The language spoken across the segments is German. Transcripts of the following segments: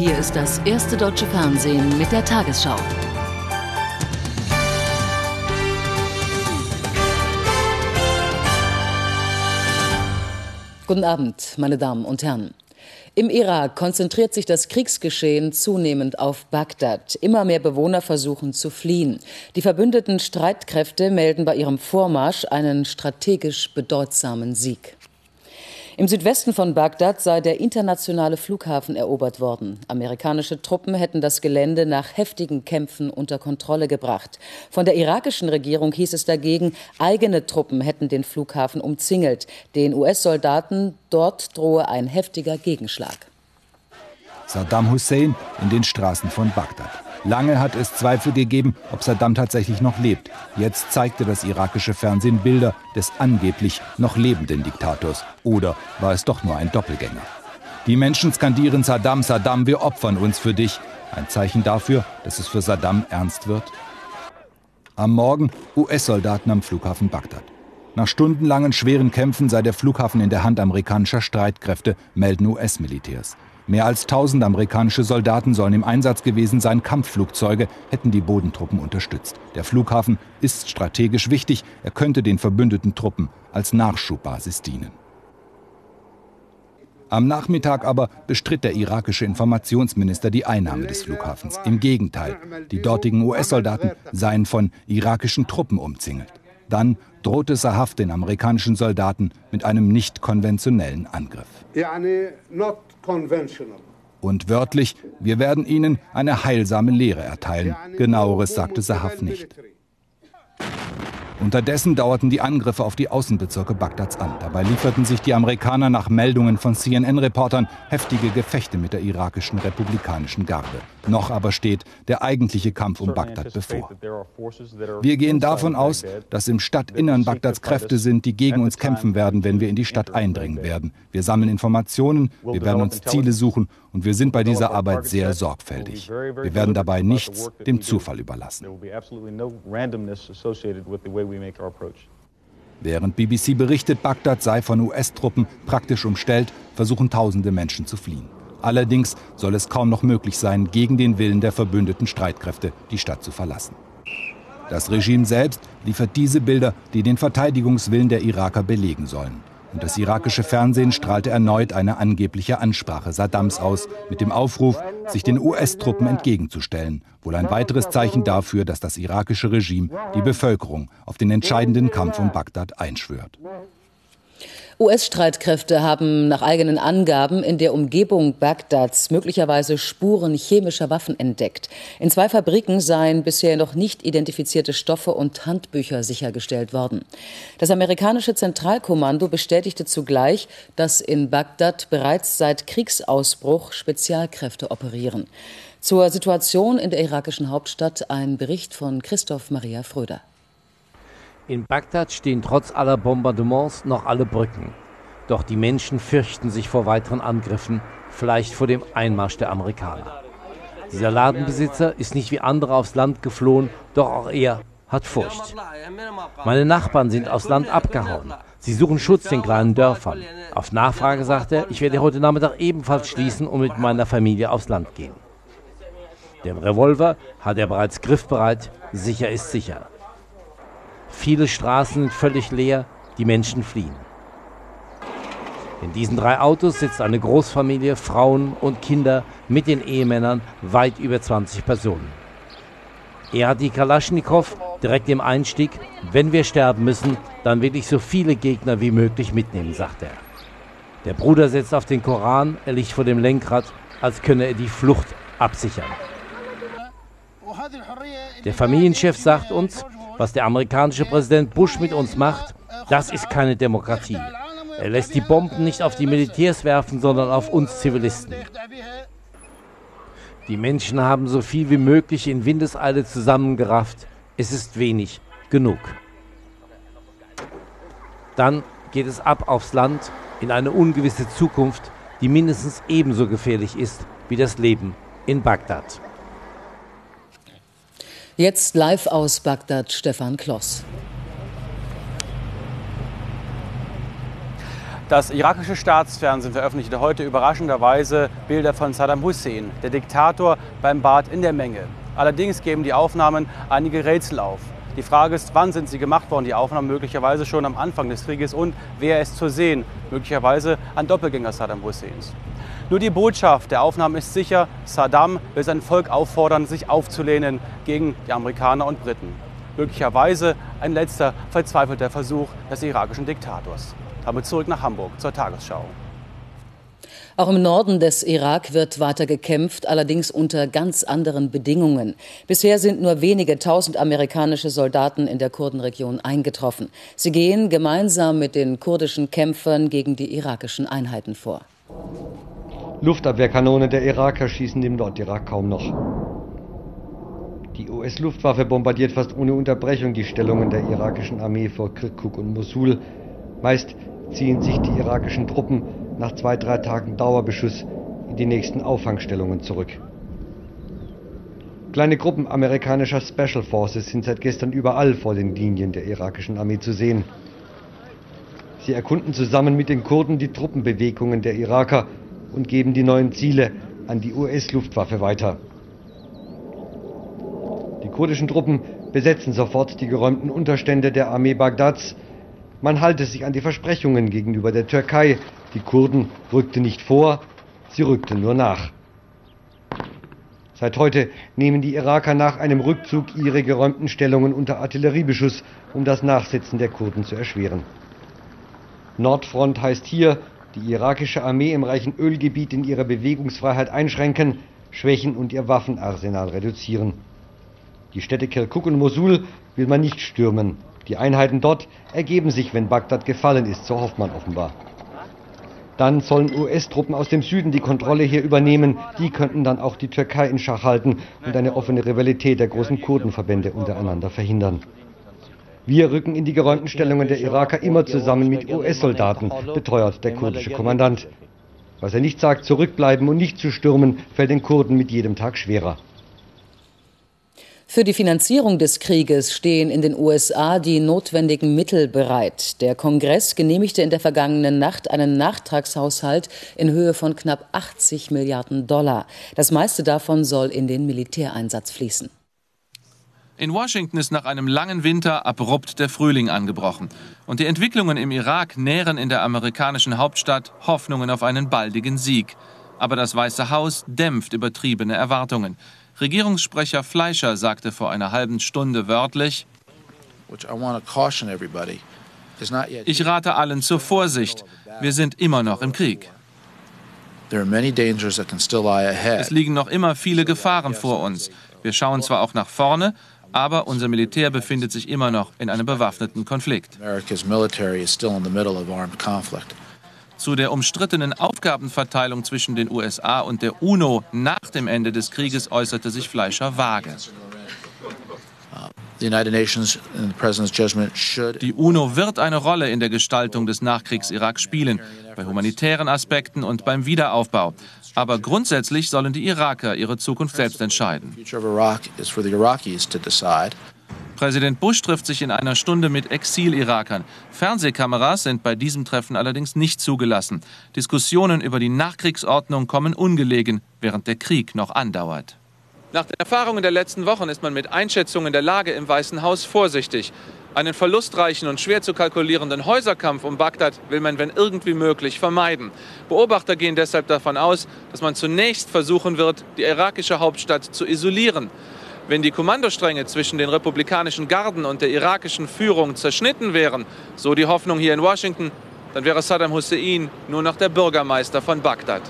Hier ist das erste deutsche Fernsehen mit der Tagesschau. Guten Abend, meine Damen und Herren. Im Irak konzentriert sich das Kriegsgeschehen zunehmend auf Bagdad. Immer mehr Bewohner versuchen zu fliehen. Die verbündeten Streitkräfte melden bei ihrem Vormarsch einen strategisch bedeutsamen Sieg. Im Südwesten von Bagdad sei der internationale Flughafen erobert worden. Amerikanische Truppen hätten das Gelände nach heftigen Kämpfen unter Kontrolle gebracht. Von der irakischen Regierung hieß es dagegen, eigene Truppen hätten den Flughafen umzingelt. Den US-Soldaten dort drohe ein heftiger Gegenschlag. Saddam Hussein in den Straßen von Bagdad. Lange hat es Zweifel gegeben, ob Saddam tatsächlich noch lebt. Jetzt zeigte das irakische Fernsehen Bilder des angeblich noch lebenden Diktators. Oder war es doch nur ein Doppelgänger? Die Menschen skandieren Saddam, Saddam, wir opfern uns für dich. Ein Zeichen dafür, dass es für Saddam ernst wird? Am Morgen US-Soldaten am Flughafen Bagdad. Nach stundenlangen schweren Kämpfen sei der Flughafen in der Hand amerikanischer Streitkräfte, melden US-Militärs. Mehr als 1000 amerikanische Soldaten sollen im Einsatz gewesen sein. Kampfflugzeuge hätten die Bodentruppen unterstützt. Der Flughafen ist strategisch wichtig. Er könnte den verbündeten Truppen als Nachschubbasis dienen. Am Nachmittag aber bestritt der irakische Informationsminister die Einnahme des Flughafens. Im Gegenteil, die dortigen US-Soldaten seien von irakischen Truppen umzingelt. Dann drohte Sahaf den amerikanischen Soldaten mit einem nicht konventionellen Angriff. Und wörtlich, wir werden ihnen eine heilsame Lehre erteilen. Genaueres sagte Sahaf nicht. Unterdessen dauerten die Angriffe auf die Außenbezirke Bagdads an. Dabei lieferten sich die Amerikaner nach Meldungen von CNN-Reportern heftige Gefechte mit der irakischen republikanischen Garde. Noch aber steht der eigentliche Kampf um Bagdad bevor. Wir gehen davon aus, dass im Stadtinnern Bagdads Kräfte sind, die gegen uns kämpfen werden, wenn wir in die Stadt eindringen werden. Wir sammeln Informationen, wir werden uns Ziele suchen und wir sind bei dieser Arbeit sehr sorgfältig. Wir werden dabei nichts dem Zufall überlassen. Während BBC berichtet, Bagdad sei von US-Truppen praktisch umstellt, versuchen tausende Menschen zu fliehen. Allerdings soll es kaum noch möglich sein, gegen den Willen der verbündeten Streitkräfte die Stadt zu verlassen. Das Regime selbst liefert diese Bilder, die den Verteidigungswillen der Iraker belegen sollen. Und das irakische Fernsehen strahlte erneut eine angebliche Ansprache Saddams aus, mit dem Aufruf, sich den US-Truppen entgegenzustellen. Wohl ein weiteres Zeichen dafür, dass das irakische Regime die Bevölkerung auf den entscheidenden Kampf um Bagdad einschwört. US-Streitkräfte haben nach eigenen Angaben in der Umgebung Bagdads möglicherweise Spuren chemischer Waffen entdeckt. In zwei Fabriken seien bisher noch nicht identifizierte Stoffe und Handbücher sichergestellt worden. Das amerikanische Zentralkommando bestätigte zugleich, dass in Bagdad bereits seit Kriegsausbruch Spezialkräfte operieren. Zur Situation in der irakischen Hauptstadt ein Bericht von Christoph Maria Fröder. In Bagdad stehen trotz aller Bombardements noch alle Brücken. Doch die Menschen fürchten sich vor weiteren Angriffen, vielleicht vor dem Einmarsch der Amerikaner. Dieser Ladenbesitzer ist nicht wie andere aufs Land geflohen, doch auch er hat Furcht. Meine Nachbarn sind aufs Land abgehauen. Sie suchen Schutz in kleinen Dörfern. Auf Nachfrage sagt er, ich werde heute Nachmittag ebenfalls schließen und mit meiner Familie aufs Land gehen. Den Revolver hat er bereits griffbereit, sicher ist sicher. Viele Straßen sind völlig leer, die Menschen fliehen. In diesen drei Autos sitzt eine Großfamilie, Frauen und Kinder mit den Ehemännern, weit über 20 Personen. Er hat die Kalaschnikow direkt im Einstieg. Wenn wir sterben müssen, dann will ich so viele Gegner wie möglich mitnehmen, sagt er. Der Bruder setzt auf den Koran, er liegt vor dem Lenkrad, als könne er die Flucht absichern. Der Familienchef sagt uns, was der amerikanische Präsident Bush mit uns macht, das ist keine Demokratie. Er lässt die Bomben nicht auf die Militärs werfen, sondern auf uns Zivilisten. Die Menschen haben so viel wie möglich in Windeseile zusammengerafft. Es ist wenig genug. Dann geht es ab aufs Land in eine ungewisse Zukunft, die mindestens ebenso gefährlich ist wie das Leben in Bagdad. Jetzt live aus Bagdad, Stefan Kloss. Das irakische Staatsfernsehen veröffentlichte heute überraschenderweise Bilder von Saddam Hussein, der Diktator beim Bad in der Menge. Allerdings geben die Aufnahmen einige Rätsel auf. Die Frage ist, wann sind sie gemacht worden, die Aufnahmen möglicherweise schon am Anfang des Krieges und wer ist zu sehen, möglicherweise ein Doppelgänger Saddam Husseins. Nur die Botschaft der Aufnahmen ist sicher, Saddam will sein Volk auffordern, sich aufzulehnen gegen die Amerikaner und Briten. Möglicherweise ein letzter verzweifelter Versuch des irakischen Diktators. Damit zurück nach Hamburg zur Tagesschau. Auch im Norden des Irak wird weiter gekämpft, allerdings unter ganz anderen Bedingungen. Bisher sind nur wenige tausend amerikanische Soldaten in der Kurdenregion eingetroffen. Sie gehen gemeinsam mit den kurdischen Kämpfern gegen die irakischen Einheiten vor. Luftabwehrkanonen der Iraker schießen im Nordirak kaum noch. Die US-Luftwaffe bombardiert fast ohne Unterbrechung die Stellungen der irakischen Armee vor Kirkuk und Mosul. Meist ziehen sich die irakischen Truppen nach zwei, drei Tagen Dauerbeschuss in die nächsten Auffangstellungen zurück. Kleine Gruppen amerikanischer Special Forces sind seit gestern überall vor den Linien der irakischen Armee zu sehen. Sie erkunden zusammen mit den Kurden die Truppenbewegungen der Iraker und geben die neuen Ziele an die US-Luftwaffe weiter. Die kurdischen Truppen besetzen sofort die geräumten Unterstände der Armee Bagdads man halte sich an die Versprechungen gegenüber der Türkei. Die Kurden rückten nicht vor, sie rückten nur nach. Seit heute nehmen die Iraker nach einem Rückzug ihre geräumten Stellungen unter Artilleriebeschuss, um das Nachsetzen der Kurden zu erschweren. Nordfront heißt hier, die irakische Armee im reichen Ölgebiet in ihrer Bewegungsfreiheit einschränken, schwächen und ihr Waffenarsenal reduzieren. Die Städte Kirkuk und Mosul will man nicht stürmen. Die Einheiten dort ergeben sich, wenn Bagdad gefallen ist, so hofft man offenbar. Dann sollen US-Truppen aus dem Süden die Kontrolle hier übernehmen. Die könnten dann auch die Türkei in Schach halten und eine offene Rivalität der großen Kurdenverbände untereinander verhindern. Wir rücken in die geräumten Stellungen der Iraker immer zusammen mit US-Soldaten, beteuert der kurdische Kommandant. Was er nicht sagt, zurückbleiben und nicht zu stürmen, fällt den Kurden mit jedem Tag schwerer. Für die Finanzierung des Krieges stehen in den USA die notwendigen Mittel bereit. Der Kongress genehmigte in der vergangenen Nacht einen Nachtragshaushalt in Höhe von knapp 80 Milliarden Dollar. Das meiste davon soll in den Militäreinsatz fließen. In Washington ist nach einem langen Winter abrupt der Frühling angebrochen. Und die Entwicklungen im Irak nähren in der amerikanischen Hauptstadt Hoffnungen auf einen baldigen Sieg. Aber das Weiße Haus dämpft übertriebene Erwartungen. Regierungssprecher Fleischer sagte vor einer halben Stunde wörtlich, ich rate allen zur Vorsicht. Wir sind immer noch im Krieg. Es liegen noch immer viele Gefahren vor uns. Wir schauen zwar auch nach vorne, aber unser Militär befindet sich immer noch in einem bewaffneten Konflikt. Zu der umstrittenen Aufgabenverteilung zwischen den USA und der UNO nach dem Ende des Krieges äußerte sich Fleischer vage. Die UNO wird eine Rolle in der Gestaltung des Nachkriegs-Irak spielen, bei humanitären Aspekten und beim Wiederaufbau. Aber grundsätzlich sollen die Iraker ihre Zukunft selbst entscheiden. Präsident Bush trifft sich in einer Stunde mit Exil-Irakern. Fernsehkameras sind bei diesem Treffen allerdings nicht zugelassen. Diskussionen über die Nachkriegsordnung kommen ungelegen, während der Krieg noch andauert. Nach den Erfahrungen der letzten Wochen ist man mit Einschätzungen der Lage im Weißen Haus vorsichtig. Einen verlustreichen und schwer zu kalkulierenden Häuserkampf um Bagdad will man, wenn irgendwie möglich, vermeiden. Beobachter gehen deshalb davon aus, dass man zunächst versuchen wird, die irakische Hauptstadt zu isolieren. Wenn die Kommandostränge zwischen den republikanischen Garden und der irakischen Führung zerschnitten wären, so die Hoffnung hier in Washington, dann wäre Saddam Hussein nur noch der Bürgermeister von Bagdad.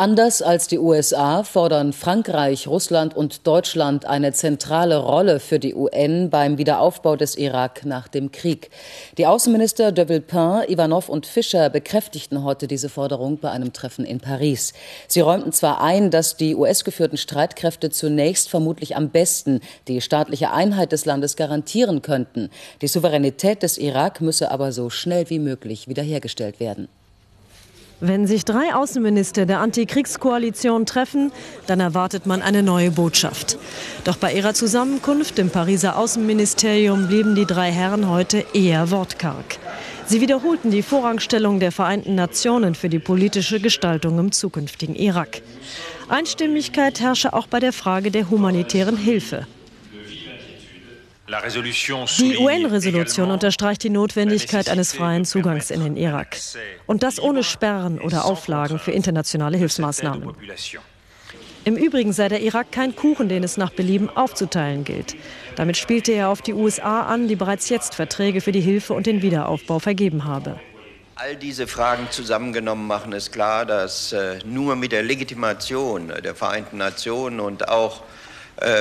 Anders als die USA fordern Frankreich, Russland und Deutschland eine zentrale Rolle für die UN beim Wiederaufbau des Irak nach dem Krieg. Die Außenminister de Villepin, Ivanov und Fischer bekräftigten heute diese Forderung bei einem Treffen in Paris. Sie räumten zwar ein, dass die US-geführten Streitkräfte zunächst vermutlich am besten die staatliche Einheit des Landes garantieren könnten. Die Souveränität des Irak müsse aber so schnell wie möglich wiederhergestellt werden. Wenn sich drei Außenminister der Antikriegskoalition treffen, dann erwartet man eine neue Botschaft. Doch bei ihrer Zusammenkunft im Pariser Außenministerium blieben die drei Herren heute eher wortkarg. Sie wiederholten die Vorrangstellung der Vereinten Nationen für die politische Gestaltung im zukünftigen Irak. Einstimmigkeit herrsche auch bei der Frage der humanitären Hilfe. Die UN-Resolution unterstreicht die Notwendigkeit eines freien Zugangs in den Irak. Und das ohne Sperren oder Auflagen für internationale Hilfsmaßnahmen. Im Übrigen sei der Irak kein Kuchen, den es nach Belieben aufzuteilen gilt. Damit spielte er auf die USA an, die bereits jetzt Verträge für die Hilfe und den Wiederaufbau vergeben habe. All diese Fragen zusammengenommen machen es klar, dass äh, nur mit der Legitimation der Vereinten Nationen und auch äh,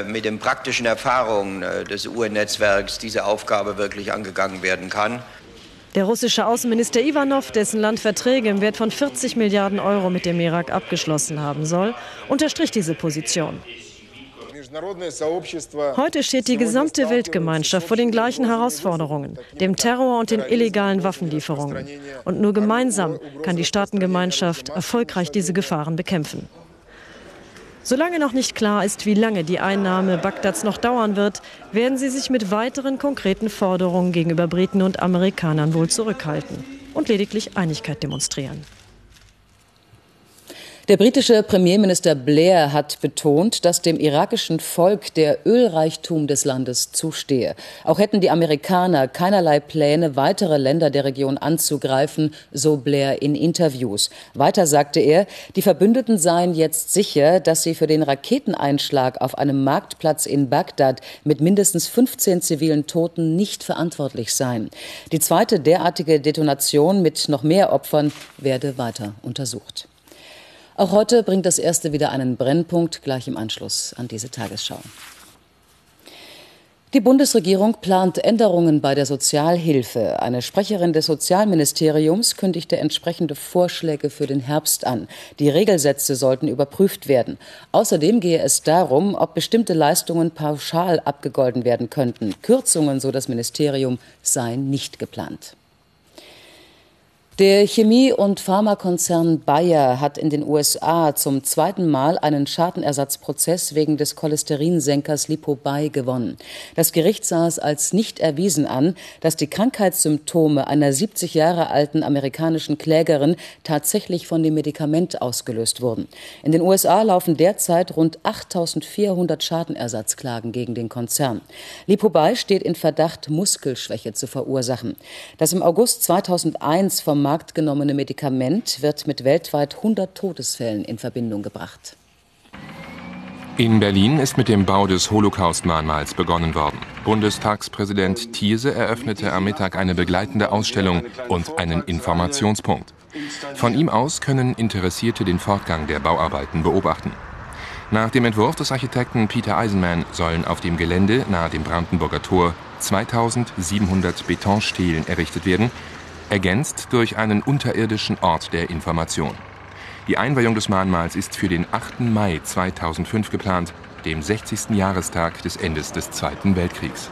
mit den praktischen Erfahrungen äh, des UN-Netzwerks diese Aufgabe wirklich angegangen werden kann. Der russische Außenminister Ivanov, dessen Land Verträge im Wert von 40 Milliarden Euro mit dem Irak abgeschlossen haben soll, unterstrich diese Position. Heute steht die gesamte Weltgemeinschaft vor den gleichen Herausforderungen, dem Terror und den illegalen Waffenlieferungen. Und nur gemeinsam kann die Staatengemeinschaft erfolgreich diese Gefahren bekämpfen. Solange noch nicht klar ist, wie lange die Einnahme Bagdads noch dauern wird, werden sie sich mit weiteren konkreten Forderungen gegenüber Briten und Amerikanern wohl zurückhalten und lediglich Einigkeit demonstrieren. Der britische Premierminister Blair hat betont, dass dem irakischen Volk der Ölreichtum des Landes zustehe. Auch hätten die Amerikaner keinerlei Pläne, weitere Länder der Region anzugreifen, so Blair in Interviews. Weiter sagte er, die Verbündeten seien jetzt sicher, dass sie für den Raketeneinschlag auf einem Marktplatz in Bagdad mit mindestens 15 zivilen Toten nicht verantwortlich seien. Die zweite derartige Detonation mit noch mehr Opfern werde weiter untersucht. Auch heute bringt das erste wieder einen Brennpunkt gleich im Anschluss an diese Tagesschau. Die Bundesregierung plant Änderungen bei der Sozialhilfe. Eine Sprecherin des Sozialministeriums kündigte entsprechende Vorschläge für den Herbst an. Die Regelsätze sollten überprüft werden. Außerdem gehe es darum, ob bestimmte Leistungen pauschal abgegolten werden könnten. Kürzungen, so das Ministerium, seien nicht geplant. Der Chemie- und Pharmakonzern Bayer hat in den USA zum zweiten Mal einen Schadenersatzprozess wegen des Cholesterinsenkers Lipobai gewonnen. Das Gericht sah es als nicht erwiesen an, dass die Krankheitssymptome einer 70 Jahre alten amerikanischen Klägerin tatsächlich von dem Medikament ausgelöst wurden. In den USA laufen derzeit rund 8400 Schadenersatzklagen gegen den Konzern. Lipobai steht in Verdacht, Muskelschwäche zu verursachen. Das im August 2001 vom Markt genommene Medikament wird mit weltweit 100 Todesfällen in Verbindung gebracht. In Berlin ist mit dem Bau des Holocaust-Mahnmals begonnen worden. Bundestagspräsident Thierse eröffnete am Mittag eine begleitende Ausstellung und einen Informationspunkt. Von ihm aus können Interessierte den Fortgang der Bauarbeiten beobachten. Nach dem Entwurf des Architekten Peter Eisenman sollen auf dem Gelände nahe dem Brandenburger Tor 2700 Betonstelen errichtet werden, ergänzt durch einen unterirdischen Ort der Information. Die Einweihung des Mahnmals ist für den 8. Mai 2005 geplant, dem 60. Jahrestag des Endes des Zweiten Weltkriegs.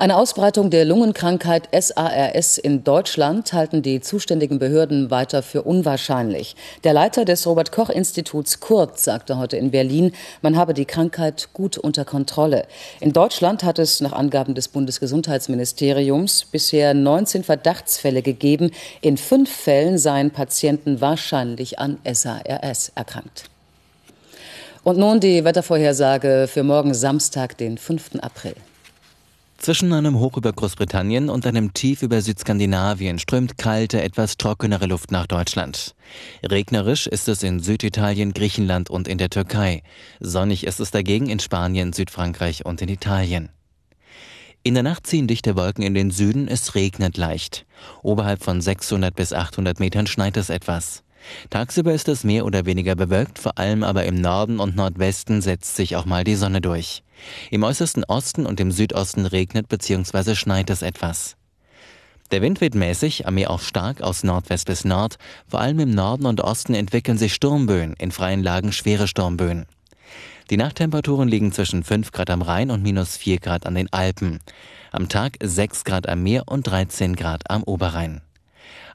Eine Ausbreitung der Lungenkrankheit SARS in Deutschland halten die zuständigen Behörden weiter für unwahrscheinlich. Der Leiter des Robert Koch Instituts Kurz sagte heute in Berlin, man habe die Krankheit gut unter Kontrolle. In Deutschland hat es nach Angaben des Bundesgesundheitsministeriums bisher 19 Verdachtsfälle gegeben. In fünf Fällen seien Patienten wahrscheinlich an SARS erkrankt. Und nun die Wettervorhersage für morgen Samstag, den 5. April. Zwischen einem Hoch über Großbritannien und einem Tief über Südskandinavien strömt kalte, etwas trockenere Luft nach Deutschland. Regnerisch ist es in Süditalien, Griechenland und in der Türkei. Sonnig ist es dagegen in Spanien, Südfrankreich und in Italien. In der Nacht ziehen dichte Wolken in den Süden, es regnet leicht. Oberhalb von 600 bis 800 Metern schneit es etwas. Tagsüber ist es mehr oder weniger bewölkt, vor allem aber im Norden und Nordwesten setzt sich auch mal die Sonne durch. Im äußersten Osten und im Südosten regnet bzw. schneit es etwas. Der Wind weht mäßig, am Meer auch stark aus Nordwest bis Nord. Vor allem im Norden und Osten entwickeln sich Sturmböen, in freien Lagen schwere Sturmböen. Die Nachttemperaturen liegen zwischen 5 Grad am Rhein und minus 4 Grad an den Alpen. Am Tag 6 Grad am Meer und 13 Grad am Oberrhein.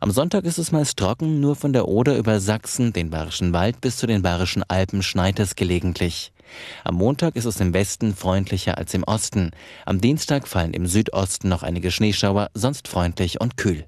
Am Sonntag ist es meist trocken, nur von der Oder über Sachsen, den Bayerischen Wald bis zu den Bayerischen Alpen schneit es gelegentlich. Am Montag ist es im Westen freundlicher als im Osten. Am Dienstag fallen im Südosten noch einige Schneeschauer, sonst freundlich und kühl.